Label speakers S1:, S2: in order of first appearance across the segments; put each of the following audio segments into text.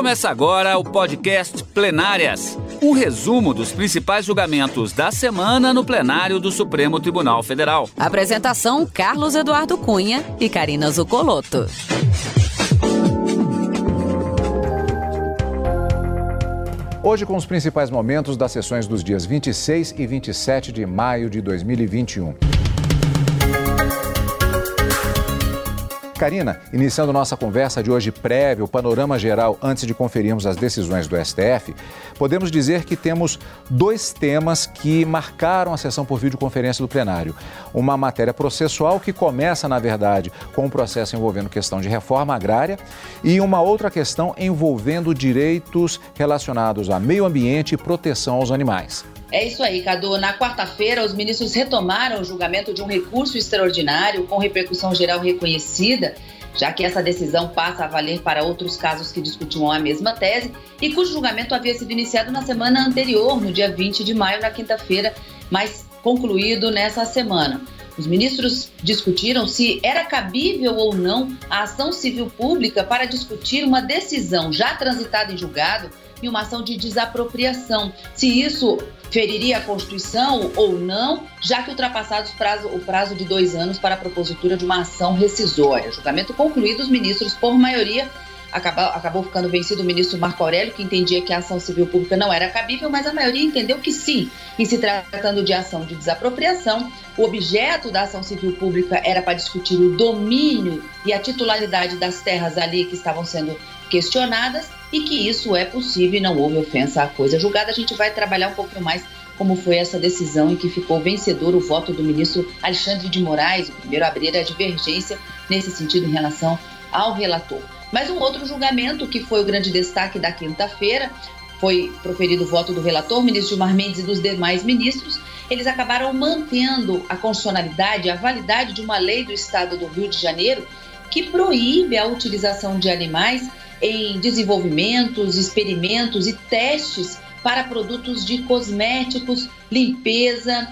S1: Começa agora o podcast Plenárias um resumo dos principais julgamentos da semana no plenário do Supremo Tribunal Federal.
S2: Apresentação: Carlos Eduardo Cunha e Karina Zucolotto.
S3: Hoje, com os principais momentos das sessões dos dias 26 e 27 de maio de 2021. Karina, iniciando nossa conversa de hoje prévia, o panorama geral antes de conferirmos as decisões do STF, podemos dizer que temos dois temas que marcaram a sessão por videoconferência do plenário. Uma matéria processual que começa, na verdade, com um processo envolvendo questão de reforma agrária e uma outra questão envolvendo direitos relacionados a meio ambiente e proteção aos animais.
S4: É isso aí, Cadu. Na quarta-feira, os ministros retomaram o julgamento de um recurso extraordinário com repercussão geral reconhecida, já que essa decisão passa a valer para outros casos que discutiam a mesma tese e cujo julgamento havia sido iniciado na semana anterior, no dia 20 de maio, na quinta-feira, mas concluído nessa semana. Os ministros discutiram se era cabível ou não a ação civil pública para discutir uma decisão já transitada em julgado e uma ação de desapropriação. Se isso feriria a Constituição ou não, já que ultrapassados prazo, o prazo de dois anos para a propositura de uma ação rescisória. Julgamento concluído, os ministros, por maioria, acabou, acabou ficando vencido o ministro Marco Aurélio, que entendia que a ação civil pública não era cabível, mas a maioria entendeu que sim. E se tratando de ação de desapropriação, o objeto da ação civil pública era para discutir o domínio e a titularidade das terras ali que estavam sendo questionadas e que isso é possível e não houve ofensa à coisa julgada. A gente vai trabalhar um pouquinho mais como foi essa decisão em que ficou vencedor o voto do ministro Alexandre de Moraes, o primeiro a abrir a divergência nesse sentido em relação ao relator. Mas um outro julgamento que foi o grande destaque da quinta-feira foi proferido o voto do relator, ministro Gilmar Mendes e dos demais ministros. Eles acabaram mantendo a constitucionalidade, a validade de uma lei do estado do Rio de Janeiro que proíbe a utilização de animais em desenvolvimentos, experimentos e testes para produtos de cosméticos, limpeza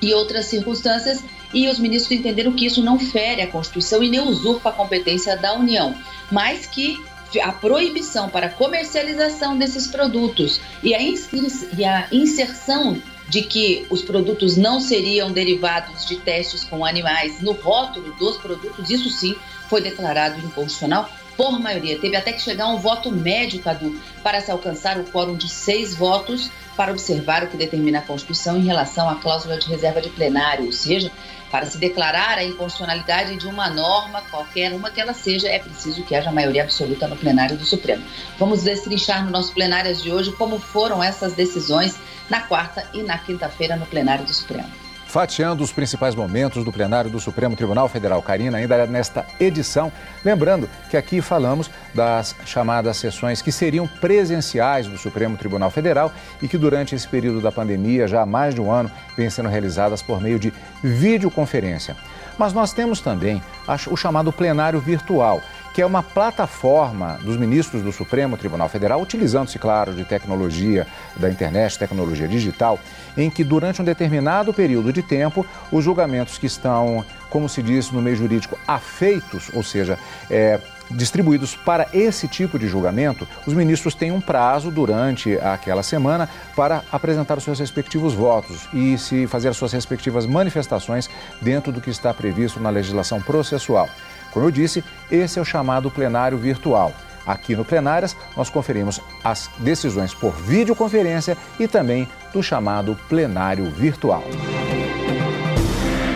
S4: e outras circunstâncias, e os ministros entenderam que isso não fere a Constituição e nem usurpa a competência da União, mas que a proibição para comercialização desses produtos e a, e a inserção de que os produtos não seriam derivados de testes com animais no rótulo dos produtos, isso sim foi declarado inconstitucional por maioria. Teve até que chegar um voto médio, Cadu, para se alcançar o quórum de seis votos para observar o que determina a Constituição em relação à cláusula de reserva de plenário, ou seja, para se declarar a inconstitucionalidade de uma norma, qualquer uma que ela seja, é preciso que haja maioria absoluta no plenário do Supremo. Vamos destrinchar no nosso plenário de hoje como foram essas decisões na quarta e na quinta-feira no plenário do Supremo
S3: fatiando os principais momentos do plenário do Supremo Tribunal Federal. Karina, ainda nesta edição, lembrando que aqui falamos das chamadas sessões que seriam presenciais do Supremo Tribunal Federal e que durante esse período da pandemia, já há mais de um ano, vêm sendo realizadas por meio de videoconferência. Mas nós temos também o chamado plenário virtual, que é uma plataforma dos ministros do Supremo Tribunal Federal, utilizando-se, claro, de tecnologia da internet, tecnologia digital, em que durante um determinado período de tempo, os julgamentos que estão, como se diz no meio jurídico, afeitos, ou seja, é, distribuídos para esse tipo de julgamento, os ministros têm um prazo durante aquela semana para apresentar os seus respectivos votos e se fazer as suas respectivas manifestações dentro do que está previsto na legislação processual. Como eu disse, esse é o chamado plenário virtual. Aqui no Plenárias, nós conferimos as decisões por videoconferência e também do chamado plenário virtual.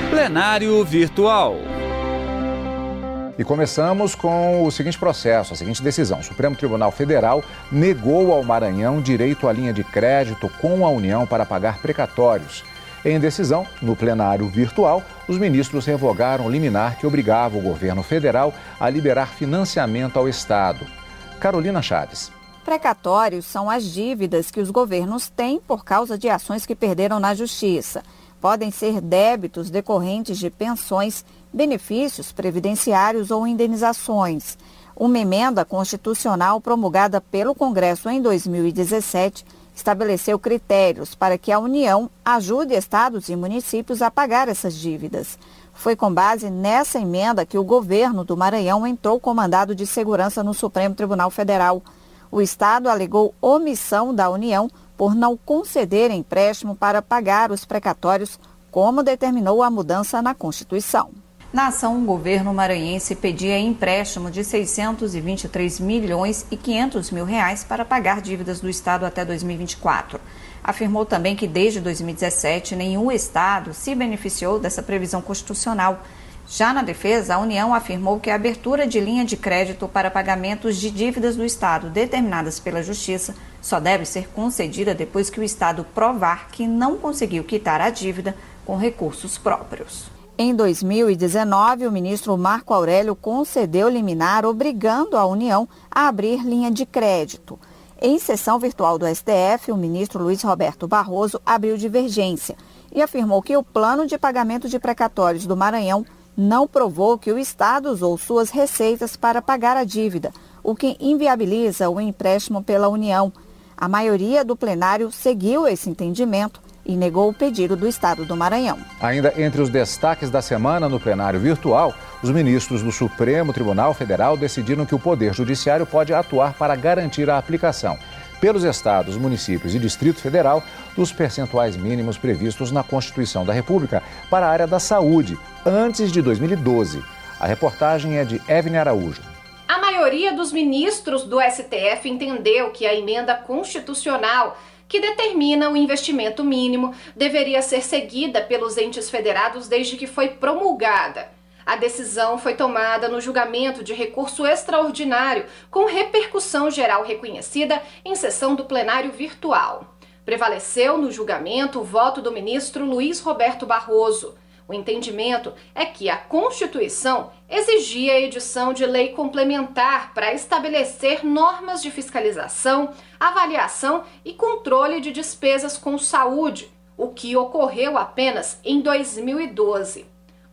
S1: Plenário virtual.
S3: E começamos com o seguinte processo, a seguinte decisão. O Supremo Tribunal Federal negou ao Maranhão direito à linha de crédito com a União para pagar precatórios. Em decisão, no plenário virtual, os ministros revogaram liminar que obrigava o governo federal a liberar financiamento ao Estado. Carolina Chaves.
S5: Precatórios são as dívidas que os governos têm por causa de ações que perderam na justiça. Podem ser débitos decorrentes de pensões, benefícios previdenciários ou indenizações. Uma emenda constitucional promulgada pelo Congresso em 2017 estabeleceu critérios para que a União ajude estados e municípios a pagar essas dívidas. Foi com base nessa emenda que o governo do Maranhão entrou com mandado de segurança no Supremo Tribunal Federal.
S6: O Estado alegou omissão da União por não conceder empréstimo para pagar os precatórios, como determinou a mudança na Constituição. Na ação, o governo maranhense pedia empréstimo de 623 milhões e 500 mil reais para pagar dívidas do Estado até 2024. Afirmou também que desde 2017 nenhum Estado se beneficiou dessa previsão constitucional. Já na defesa, a União afirmou que a abertura de linha de crédito para pagamentos de dívidas do Estado determinadas pela Justiça só deve ser concedida depois que o Estado provar que não conseguiu quitar a dívida com recursos próprios. Em 2019, o ministro Marco Aurélio concedeu liminar obrigando a União a abrir linha de crédito. Em sessão virtual do STF, o ministro Luiz Roberto Barroso abriu divergência e afirmou que o plano de pagamento de precatórios do Maranhão não provou que o Estado usou suas receitas para pagar a dívida, o que inviabiliza o empréstimo pela União. A maioria do plenário seguiu esse entendimento e negou o pedido do Estado do Maranhão.
S3: Ainda entre os destaques da semana no plenário virtual, os ministros do Supremo Tribunal Federal decidiram que o Poder Judiciário pode atuar para garantir a aplicação pelos estados, municípios e Distrito Federal dos percentuais mínimos previstos na Constituição da República para a área da saúde antes de 2012. A reportagem é de Evne Araújo.
S7: A maioria dos ministros do STF entendeu que a emenda constitucional que determina o investimento mínimo, deveria ser seguida pelos entes federados desde que foi promulgada. A decisão foi tomada no julgamento de recurso extraordinário, com repercussão geral reconhecida em sessão do plenário virtual. Prevaleceu no julgamento o voto do ministro Luiz Roberto Barroso. O entendimento é que a Constituição exigia a edição de lei complementar para estabelecer normas de fiscalização, avaliação e controle de despesas com saúde, o que ocorreu apenas em 2012.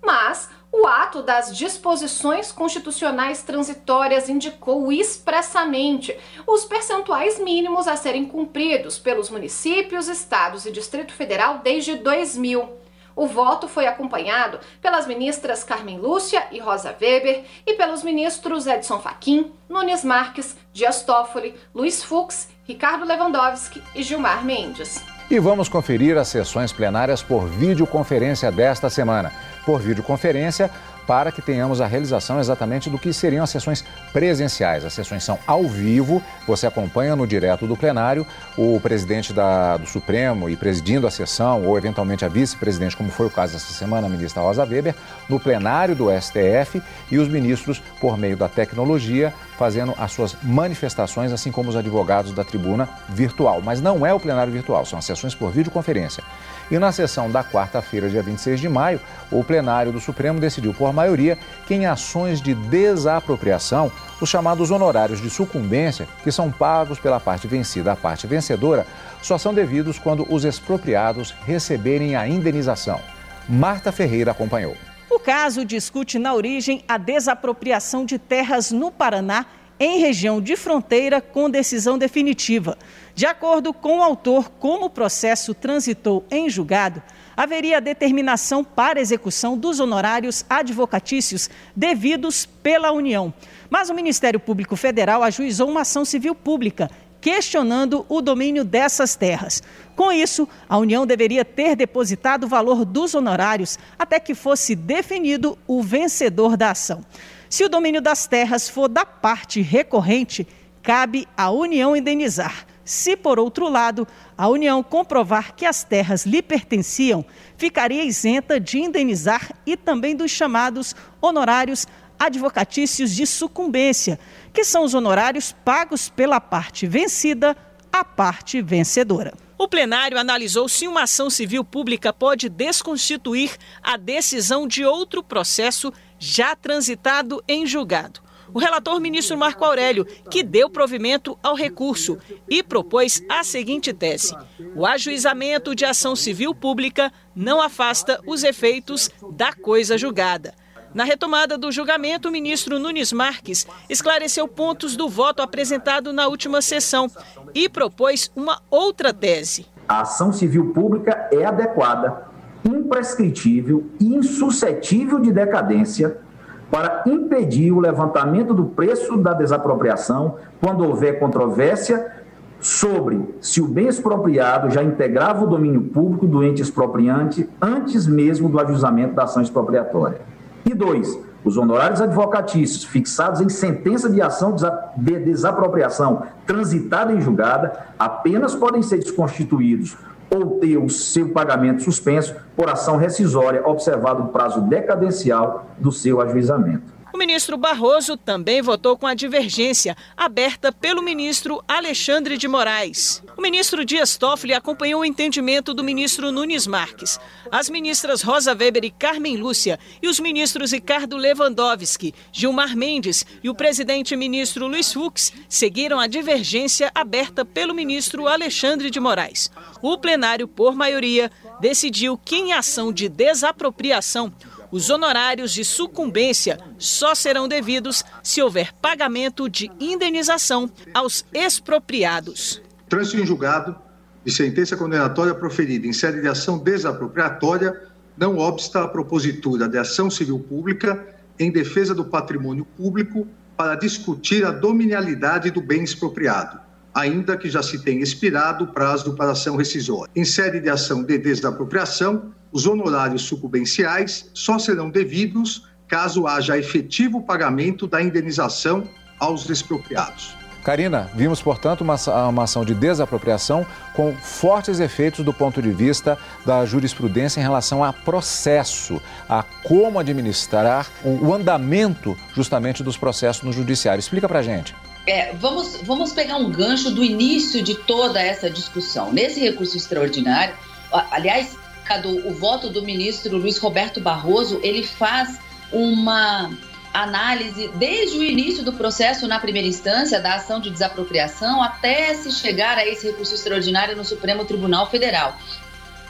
S7: Mas o ato das disposições constitucionais transitórias indicou expressamente os percentuais mínimos a serem cumpridos pelos municípios, estados e Distrito Federal desde 2000. O voto foi acompanhado pelas ministras Carmen Lúcia e Rosa Weber e pelos ministros Edson Fachin, Nunes Marques, Dias Toffoli, Luiz Fux, Ricardo Lewandowski e Gilmar Mendes.
S3: E vamos conferir as sessões plenárias por videoconferência desta semana. Por videoconferência, para que tenhamos a realização exatamente do que seriam as sessões presenciais. As sessões são ao vivo, você acompanha no direto do plenário o presidente da, do Supremo e presidindo a sessão, ou eventualmente a vice-presidente, como foi o caso essa semana, a ministra Rosa Weber, no plenário do STF e os ministros, por meio da tecnologia, fazendo as suas manifestações, assim como os advogados da tribuna virtual. Mas não é o plenário virtual, são as sessões por videoconferência. E na sessão da quarta-feira, dia 26 de maio, o plenário do Supremo decidiu por maioria que em ações de desapropriação, os chamados honorários de sucumbência, que são pagos pela parte vencida à parte vencedora, só são devidos quando os expropriados receberem a indenização. Marta Ferreira acompanhou.
S8: O caso discute na origem a desapropriação de terras no Paraná em região de fronteira com decisão definitiva. De acordo com o autor, como o processo transitou em julgado, haveria determinação para execução dos honorários advocatícios devidos pela União. Mas o Ministério Público Federal ajuizou uma ação civil pública questionando o domínio dessas terras. Com isso, a União deveria ter depositado o valor dos honorários até que fosse definido o vencedor da ação. Se o domínio das terras for da parte recorrente, cabe à União indenizar. Se, por outro lado, a União comprovar que as terras lhe pertenciam, ficaria isenta de indenizar e também dos chamados honorários advocatícios de sucumbência, que são os honorários pagos pela parte vencida à parte vencedora. O plenário analisou se uma ação civil pública pode desconstituir a decisão de outro processo já transitado em julgado. O relator ministro Marco Aurélio, que deu provimento ao recurso e propôs a seguinte tese: o ajuizamento de ação civil pública não afasta os efeitos da coisa julgada. Na retomada do julgamento, o ministro Nunes Marques esclareceu pontos do voto apresentado na última sessão e propôs uma outra tese.
S9: A ação civil pública é adequada imprescritível e insuscetível de decadência para impedir o levantamento do preço da desapropriação quando houver controvérsia sobre se o bem expropriado já integrava o domínio público do ente expropriante antes mesmo do ajuizamento da ação expropriatória. E dois, os honorários advocatícios fixados em sentença de ação de desapropriação transitada em julgada apenas podem ser desconstituídos ou ter o seu pagamento suspenso por ação rescisória, observado o prazo decadencial do seu ajuizamento.
S8: Ministro Barroso também votou com a divergência aberta pelo ministro Alexandre de Moraes. O ministro Dias Toffoli acompanhou o entendimento do ministro Nunes Marques. As ministras Rosa Weber e Carmen Lúcia e os ministros Ricardo Lewandowski, Gilmar Mendes e o presidente ministro Luiz Fux seguiram a divergência aberta pelo ministro Alexandre de Moraes. O plenário, por maioria, decidiu que em ação de desapropriação os honorários de sucumbência só serão devidos se houver pagamento de indenização aos expropriados.
S10: Trânsito em julgado de sentença condenatória proferida em sede de ação desapropriatória não obsta a propositura de ação civil pública em defesa do patrimônio público para discutir a dominialidade do bem expropriado, ainda que já se tenha expirado o prazo para ação rescisória. Em sede de ação de desapropriação, os honorários sucumbenciais só serão devidos caso haja efetivo pagamento da indenização aos expropriados.
S3: Karina, vimos, portanto, uma, uma, ação de desapropriação com fortes efeitos do ponto de vista da jurisprudência em relação a processo, a como administrar o, o andamento justamente dos processos no judiciário. Explica pra gente.
S4: É, vamos, vamos pegar um gancho do início de toda essa discussão. Nesse recurso extraordinário, aliás, o voto do ministro Luiz Roberto Barroso, ele faz uma análise desde o início do processo na primeira instância da ação de desapropriação até se chegar a esse recurso extraordinário no Supremo Tribunal Federal.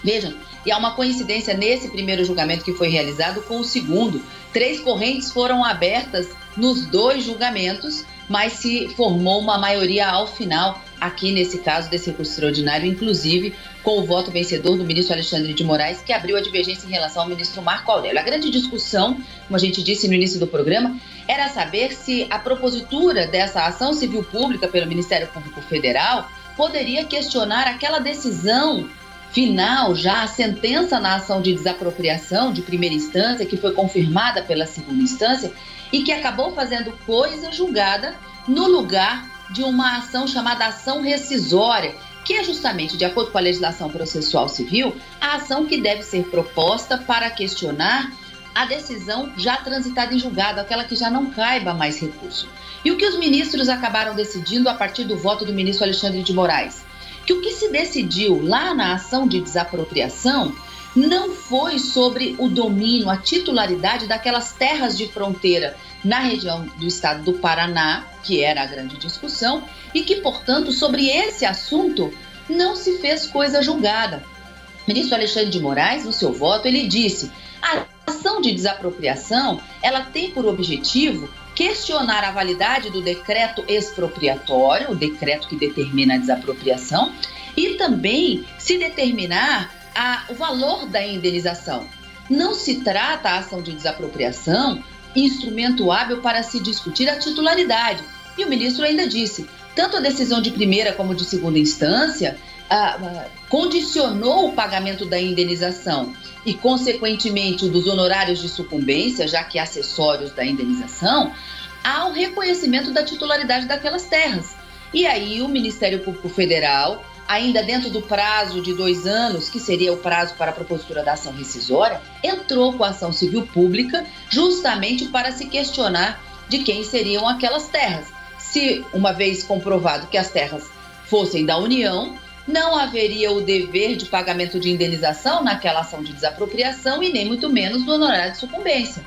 S4: Vejam, e há uma coincidência nesse primeiro julgamento que foi realizado com o segundo. Três correntes foram abertas nos dois julgamentos, mas se formou uma maioria ao final aqui nesse caso desse recurso extraordinário, inclusive com o voto vencedor do ministro Alexandre de Moraes, que abriu a divergência em relação ao ministro Marco Aurélio. A grande discussão, como a gente disse no início do programa, era saber se a propositura dessa ação civil pública pelo Ministério Público Federal poderia questionar aquela decisão final, já a sentença na ação de desapropriação de primeira instância, que foi confirmada pela segunda instância e que acabou fazendo coisa julgada no lugar de uma ação chamada ação rescisória, que é justamente, de acordo com a legislação processual civil, a ação que deve ser proposta para questionar a decisão já transitada em julgado, aquela que já não caiba mais recurso. E o que os ministros acabaram decidindo a partir do voto do ministro Alexandre de Moraes? Que o que se decidiu lá na ação de desapropriação não foi sobre o domínio, a titularidade daquelas terras de fronteira na região do estado do Paraná, que era a grande discussão, e que, portanto, sobre esse assunto não se fez coisa julgada. O ministro Alexandre de Moraes, no seu voto, ele disse: a ação de desapropriação ela tem por objetivo questionar a validade do decreto expropriatório, o decreto que determina a desapropriação, e também se determinar a, o valor da indenização. Não se trata a ação de desapropriação instrumento hábil para se discutir a titularidade. E o ministro ainda disse: tanto a decisão de primeira como de segunda instância ah, ah, condicionou o pagamento da indenização e, consequentemente, dos honorários de sucumbência, já que acessórios da indenização, ao reconhecimento da titularidade daquelas terras. E aí o Ministério Público Federal ainda dentro do prazo de dois anos, que seria o prazo para a propositura da ação rescisória, entrou com a ação civil pública justamente para se questionar de quem seriam aquelas terras. Se, uma vez comprovado que as terras fossem da União, não haveria o dever de pagamento de indenização naquela ação de desapropriação e nem muito menos do honorário de sucumbência.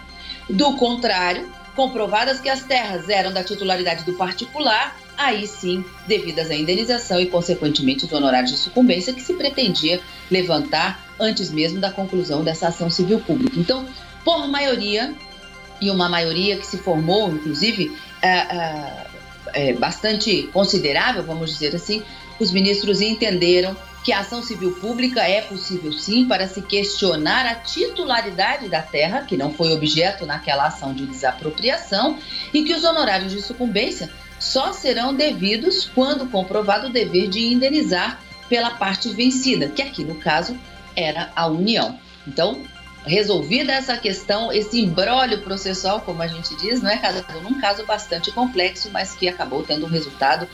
S4: Do contrário, comprovadas que as terras eram da titularidade do particular, aí sim devidas à indenização e, consequentemente, os honorários de sucumbência que se pretendia levantar antes mesmo da conclusão dessa ação civil pública. Então, por maioria, e uma maioria que se formou, inclusive, é, é, bastante considerável, vamos dizer assim, os ministros entenderam que a ação civil pública é possível sim para se questionar a titularidade da terra, que não foi objeto naquela ação de desapropriação, e que os honorários de sucumbência só serão devidos quando comprovado o dever de indenizar pela parte vencida, que aqui no caso era a União. Então, resolvida essa questão, esse embrólio processual, como a gente diz, não é cada um caso bastante complexo, mas que acabou tendo um resultado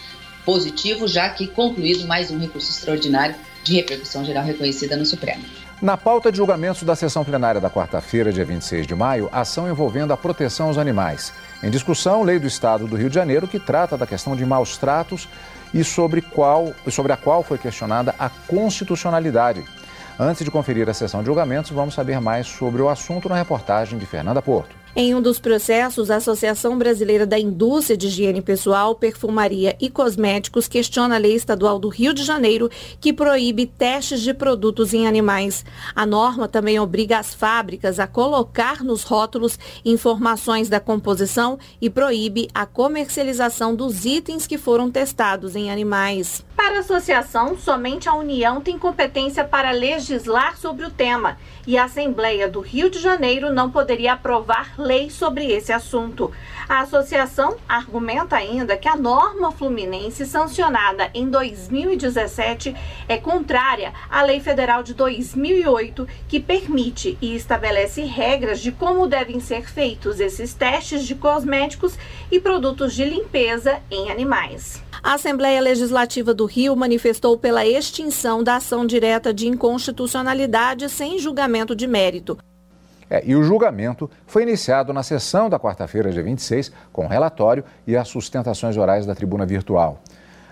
S4: positivo, já que concluído mais um recurso extraordinário de repercussão geral reconhecida no Supremo.
S3: Na pauta de julgamentos da sessão plenária da quarta-feira, dia 26 de maio, ação envolvendo a proteção aos animais. Em discussão, lei do Estado do Rio de Janeiro que trata da questão de maus tratos e sobre, qual, sobre a qual foi questionada a constitucionalidade. Antes de conferir a sessão de julgamentos, vamos saber mais sobre o assunto na reportagem de Fernanda Porto.
S5: Em um dos processos, a Associação Brasileira da Indústria de Higiene Pessoal, Perfumaria e Cosméticos questiona a lei estadual do Rio de Janeiro que proíbe testes de produtos em animais. A norma também obriga as fábricas a colocar nos rótulos informações da composição e proíbe a comercialização dos itens que foram testados em animais. Para a associação, somente a União tem competência para legislar sobre o tema e a Assembleia do Rio de Janeiro não poderia aprovar lei sobre esse assunto. A associação argumenta ainda que a norma fluminense sancionada em 2017 é contrária à Lei Federal de 2008, que permite e estabelece regras de como devem ser feitos esses testes de cosméticos e produtos de limpeza em animais. A Assembleia Legislativa do Rio manifestou pela extinção da ação direta de inconstitucionalidade sem julgamento de mérito.
S3: É, e o julgamento foi iniciado na sessão da quarta-feira, dia 26, com relatório e as sustentações orais da tribuna virtual.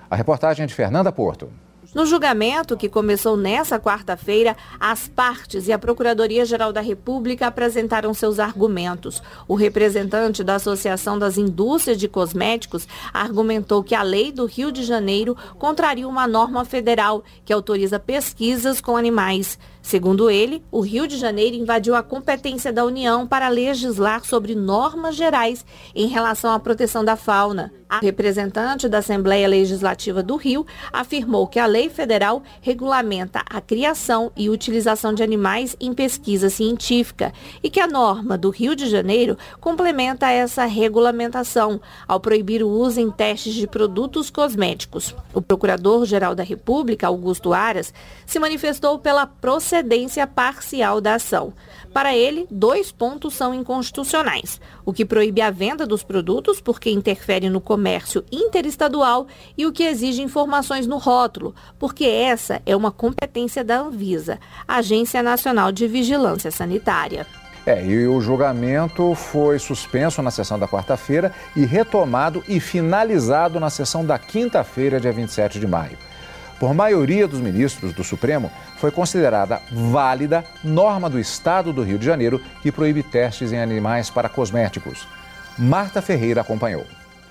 S3: A reportagem é de Fernanda Porto.
S5: No julgamento, que começou nesta quarta-feira, as partes e a Procuradoria-Geral da República apresentaram seus argumentos. O representante da Associação das Indústrias de Cosméticos argumentou que a lei do Rio de Janeiro contraria uma norma federal que autoriza pesquisas com animais. Segundo ele, o Rio de Janeiro invadiu a competência da União para legislar sobre normas gerais em relação à proteção da fauna. A representante da Assembleia Legislativa do Rio afirmou que a lei federal regulamenta a criação e utilização de animais em pesquisa científica e que a norma do Rio de Janeiro complementa essa regulamentação ao proibir o uso em testes de produtos cosméticos. O Procurador-Geral da República, Augusto Aras, se manifestou pela procedência procedência parcial da ação. Para ele, dois pontos são inconstitucionais: o que proíbe a venda dos produtos porque interfere no comércio interestadual e o que exige informações no rótulo, porque essa é uma competência da Anvisa, Agência Nacional de Vigilância Sanitária.
S3: É, e o julgamento foi suspenso na sessão da quarta-feira e retomado e finalizado na sessão da quinta-feira, dia 27 de maio por maioria dos ministros do Supremo, foi considerada válida norma do Estado do Rio de Janeiro que proíbe testes em animais para cosméticos. Marta Ferreira acompanhou.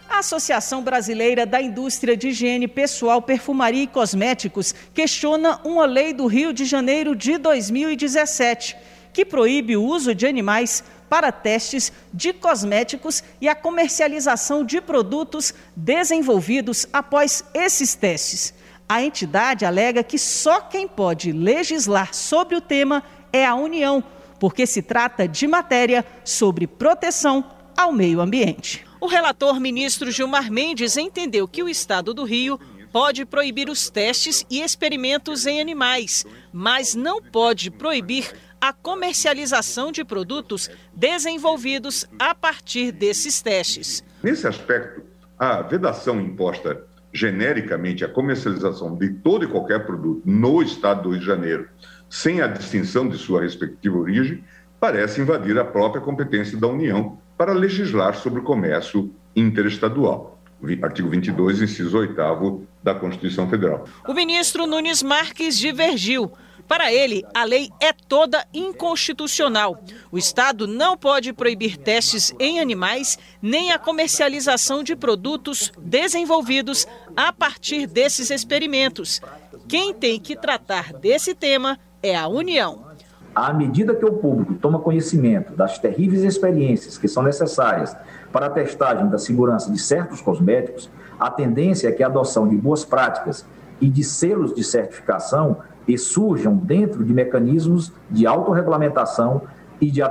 S8: A Associação Brasileira da Indústria de Higiene Pessoal, Perfumaria e Cosméticos questiona uma lei do Rio de Janeiro de 2017 que proíbe o uso de animais para testes de cosméticos e a comercialização de produtos desenvolvidos após esses testes. A entidade alega que só quem pode legislar sobre o tema é a União, porque se trata de matéria sobre proteção ao meio ambiente. O relator ministro Gilmar Mendes entendeu que o Estado do Rio pode proibir os testes e experimentos em animais, mas não pode proibir a comercialização de produtos desenvolvidos a partir desses testes.
S11: Nesse aspecto, a vedação imposta genericamente a comercialização de todo e qualquer produto no estado do Rio de Janeiro, sem a distinção de sua respectiva origem, parece invadir a própria competência da União para legislar sobre o comércio interestadual. Artigo 22, inciso 8 da Constituição Federal.
S8: O ministro Nunes Marques divergiu para ele, a lei é toda inconstitucional. O Estado não pode proibir testes em animais nem a comercialização de produtos desenvolvidos a partir desses experimentos. Quem tem que tratar desse tema é a União.
S9: À medida que o público toma conhecimento das terríveis experiências que são necessárias para a testagem da segurança de certos cosméticos, a tendência é que a adoção de boas práticas e de selos de certificação e surjam dentro de mecanismos de autorregulamentação e de,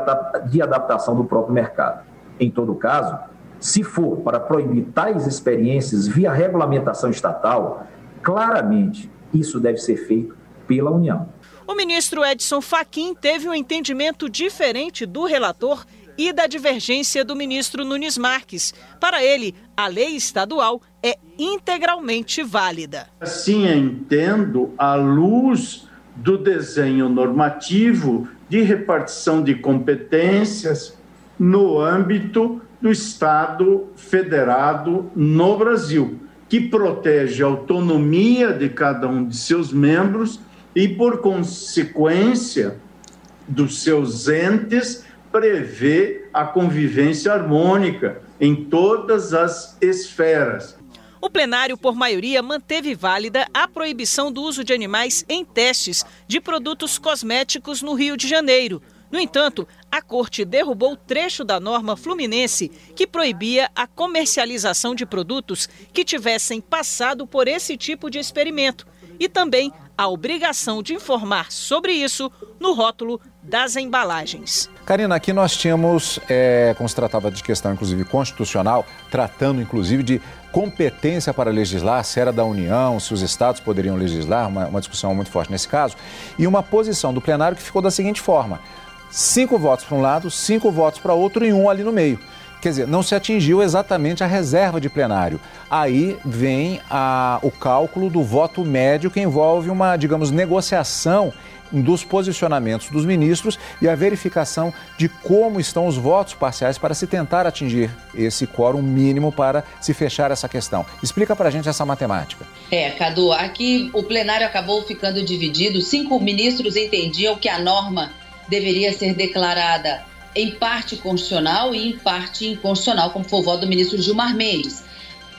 S9: de adaptação do próprio mercado. Em todo caso, se for para proibir tais experiências via regulamentação estatal, claramente isso deve ser feito pela União.
S8: O ministro Edson Fachin teve um entendimento diferente do relator e da divergência do ministro Nunes Marques. Para ele, a lei estadual é integralmente válida.
S12: Assim entendo, à luz do desenho normativo de repartição de competências no âmbito do Estado federado no Brasil, que protege a autonomia de cada um de seus membros e, por consequência, dos seus entes, prevê a convivência harmônica em todas as esferas.
S8: O plenário, por maioria, manteve válida a proibição do uso de animais em testes de produtos cosméticos no Rio de Janeiro. No entanto, a corte derrubou trecho da norma fluminense que proibia a comercialização de produtos que tivessem passado por esse tipo de experimento e também a obrigação de informar sobre isso no rótulo das embalagens.
S3: Karina, aqui nós tínhamos, é, como se tratava de questão inclusive constitucional, tratando inclusive de competência para legislar, se era da União, se os estados poderiam legislar, uma, uma discussão muito forte nesse caso, e uma posição do plenário que ficou da seguinte forma: cinco votos para um lado, cinco votos para outro e um ali no meio. Quer dizer, não se atingiu exatamente a reserva de plenário. Aí vem a, o cálculo do voto médio, que envolve uma, digamos, negociação dos posicionamentos dos ministros e a verificação de como estão os votos parciais para se tentar atingir esse quórum mínimo para se fechar essa questão. Explica para a gente essa matemática.
S4: É, Cadu, aqui o plenário acabou ficando dividido. Cinco ministros entendiam que a norma deveria ser declarada em parte constitucional e em parte inconstitucional, como foi o voto do ministro Gilmar Mendes.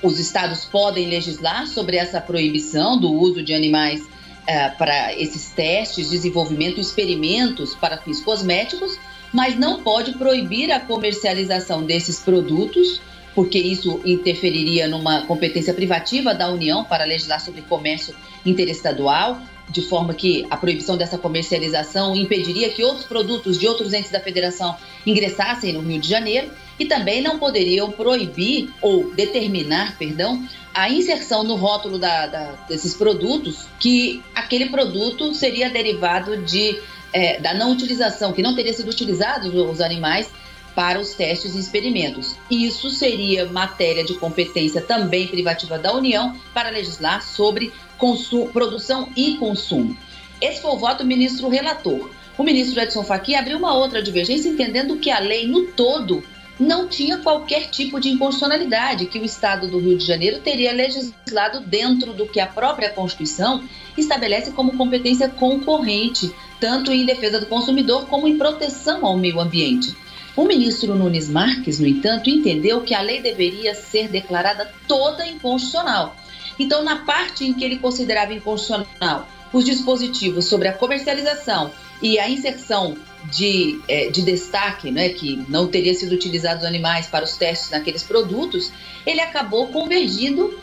S4: Os estados podem legislar sobre essa proibição do uso de animais eh, para esses testes, desenvolvimento, experimentos para fins cosméticos, mas não pode proibir a comercialização desses produtos, porque isso interferiria numa competência privativa da União para legislar sobre comércio interestadual de forma que a proibição dessa comercialização impediria que outros produtos de outros entes da federação ingressassem no Rio de Janeiro e também não poderiam proibir ou determinar, perdão, a inserção no rótulo da, da, desses produtos que aquele produto seria derivado de, é, da não utilização, que não teria sido utilizados os animais para os testes e experimentos. Isso seria matéria de competência também privativa da União para legislar sobre consumo, produção e consumo. Esse foi o voto do ministro relator. O ministro Edson Fachin abriu uma outra divergência, entendendo que a lei no todo não tinha qualquer tipo de inconstitucionalidade, que o Estado do Rio de Janeiro teria legislado dentro do que a própria Constituição estabelece como competência concorrente, tanto em defesa do consumidor como em proteção ao meio ambiente. O ministro Nunes Marques, no entanto, entendeu que a lei deveria ser declarada toda inconstitucional então, na parte em que ele considerava inconstitucional os dispositivos sobre a comercialização e a inserção de, é, de destaque, né, que não teria sido utilizados animais para os testes naqueles produtos, ele acabou convergindo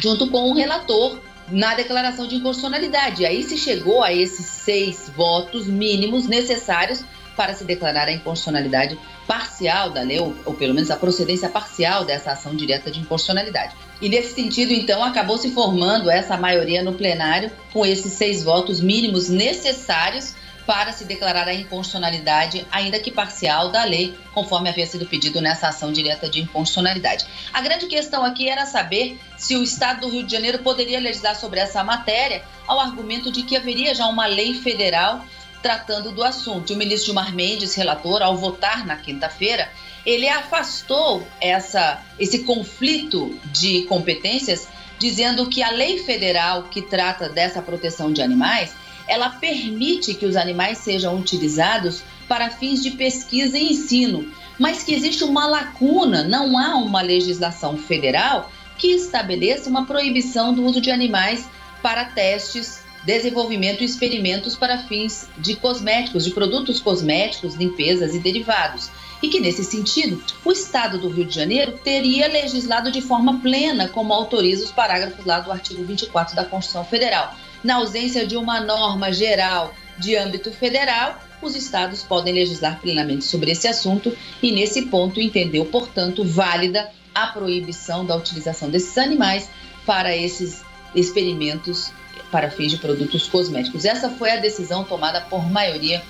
S4: junto com o relator na declaração de inconstitucionalidade. Aí se chegou a esses seis votos mínimos necessários para se declarar a inconstitucionalidade parcial da lei, ou, ou pelo menos a procedência parcial dessa ação direta de inconstitucionalidade. E nesse sentido, então, acabou se formando essa maioria no plenário com esses seis votos mínimos necessários para se declarar a inconstitucionalidade, ainda que parcial, da lei, conforme havia sido pedido nessa ação direta de inconstitucionalidade. A grande questão aqui era saber se o Estado do Rio de Janeiro poderia legislar sobre essa matéria, ao argumento de que haveria já uma lei federal tratando do assunto. O ministro Gilmar Mendes, relator, ao votar na quinta-feira, ele afastou essa, esse conflito de competências, dizendo que a lei federal que trata dessa proteção de animais, ela permite que os animais sejam utilizados para fins de pesquisa e ensino, mas que existe uma lacuna, não há uma legislação federal que estabeleça uma proibição do uso de animais para testes desenvolvimento e experimentos para fins de cosméticos, de produtos cosméticos, limpezas e derivados. E que, nesse sentido, o Estado do Rio de Janeiro teria legislado de forma plena, como autoriza os parágrafos lá do artigo 24 da Constituição Federal. Na ausência de uma norma geral de âmbito federal, os estados podem legislar plenamente sobre esse assunto e, nesse ponto, entendeu, portanto, válida a proibição da utilização desses animais para esses experimentos para fins de produtos cosméticos. Essa foi a decisão tomada por maioria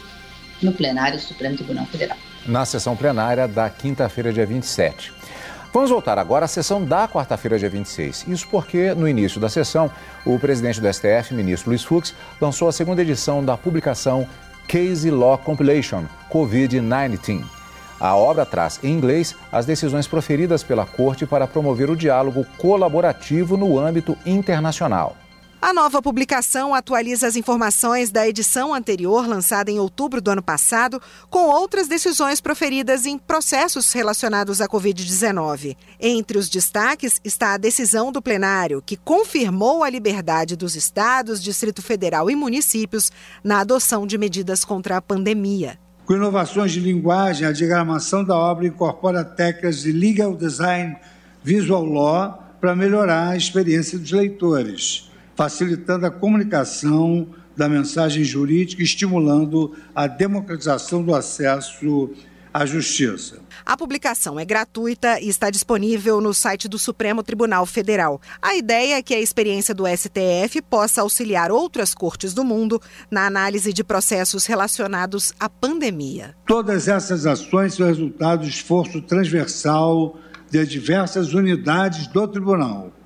S4: no plenário do Supremo Tribunal Federal.
S3: Na sessão plenária da quinta-feira, dia 27. Vamos voltar agora à sessão da quarta-feira, dia 26. Isso porque, no início da sessão, o presidente do STF, ministro Luiz Fux, lançou a segunda edição da publicação Case Law Compilation COVID-19. A obra traz, em inglês, as decisões proferidas pela Corte para promover o diálogo colaborativo no âmbito internacional.
S13: A nova publicação atualiza as informações da edição anterior, lançada em outubro do ano passado, com outras decisões proferidas em processos relacionados à Covid-19. Entre os destaques está a decisão do plenário, que confirmou a liberdade dos estados, Distrito Federal e municípios na adoção de medidas contra a pandemia.
S14: Com inovações de linguagem, a diagramação da obra incorpora técnicas de legal design visual law para melhorar a experiência dos leitores facilitando a comunicação da mensagem jurídica e estimulando a democratização do acesso à justiça.
S13: A publicação é gratuita e está disponível no site do Supremo Tribunal Federal. A ideia é que a experiência do STF possa auxiliar outras cortes do mundo na análise de processos relacionados à pandemia.
S14: Todas essas ações são resultado do esforço transversal de diversas unidades do tribunal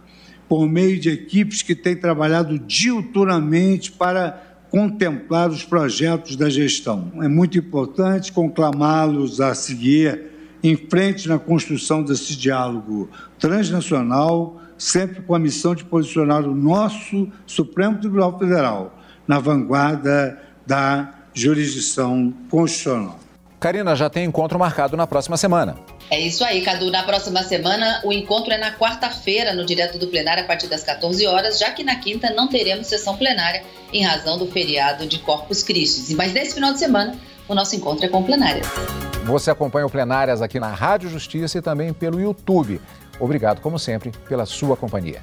S14: por meio de equipes que têm trabalhado diuturnamente para contemplar os projetos da gestão. É muito importante conclamá-los a seguir em frente na construção desse diálogo transnacional, sempre com a missão de posicionar o nosso Supremo Tribunal Federal na vanguarda da jurisdição constitucional.
S3: Karina, já tem encontro marcado na próxima semana.
S4: É isso aí, Cadu. Na próxima semana, o encontro é na quarta-feira, no Direto do Plenário, a partir das 14 horas, já que na quinta não teremos sessão plenária em razão do feriado de Corpus Christi. Mas nesse final de semana, o nosso encontro é com plenárias.
S3: Você acompanha o Plenárias aqui na Rádio Justiça e também pelo YouTube. Obrigado, como sempre, pela sua companhia.